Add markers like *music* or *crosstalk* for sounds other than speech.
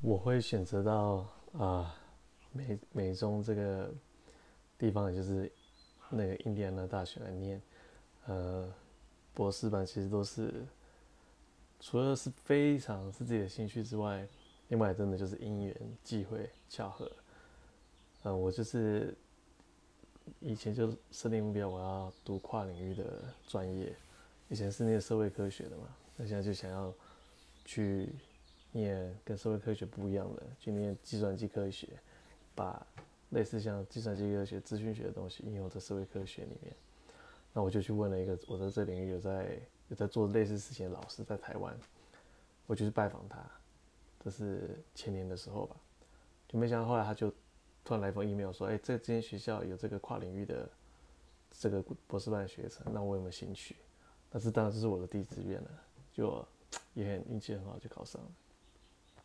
我会选择到啊、美美中这个地方，也就是那个印第安纳大学来念，呃，博士班其实都是除了是非常是自己的兴趣之外，另外真的就是因缘际会巧合。嗯、我就是以前就设定目标，我要读跨领域的专业。以前是念社会科学的嘛，那现在就想要去念跟社会科学不一样的，去念计算机科学，把类似像计算机科学、资讯学的东西应用在社会科学里面。那我就去问了一个我在这领域有在有在做类似事情的老师，在台湾，我就去拜访他，这是前年的时候吧，就没想到后来他就突然来封 email 说，哎、这这间学校有这个跨领域的这个博士班学生，那我有没有兴趣？但是当然这是我的第一志愿了，就 *tsk* 也很运气很好就考上了。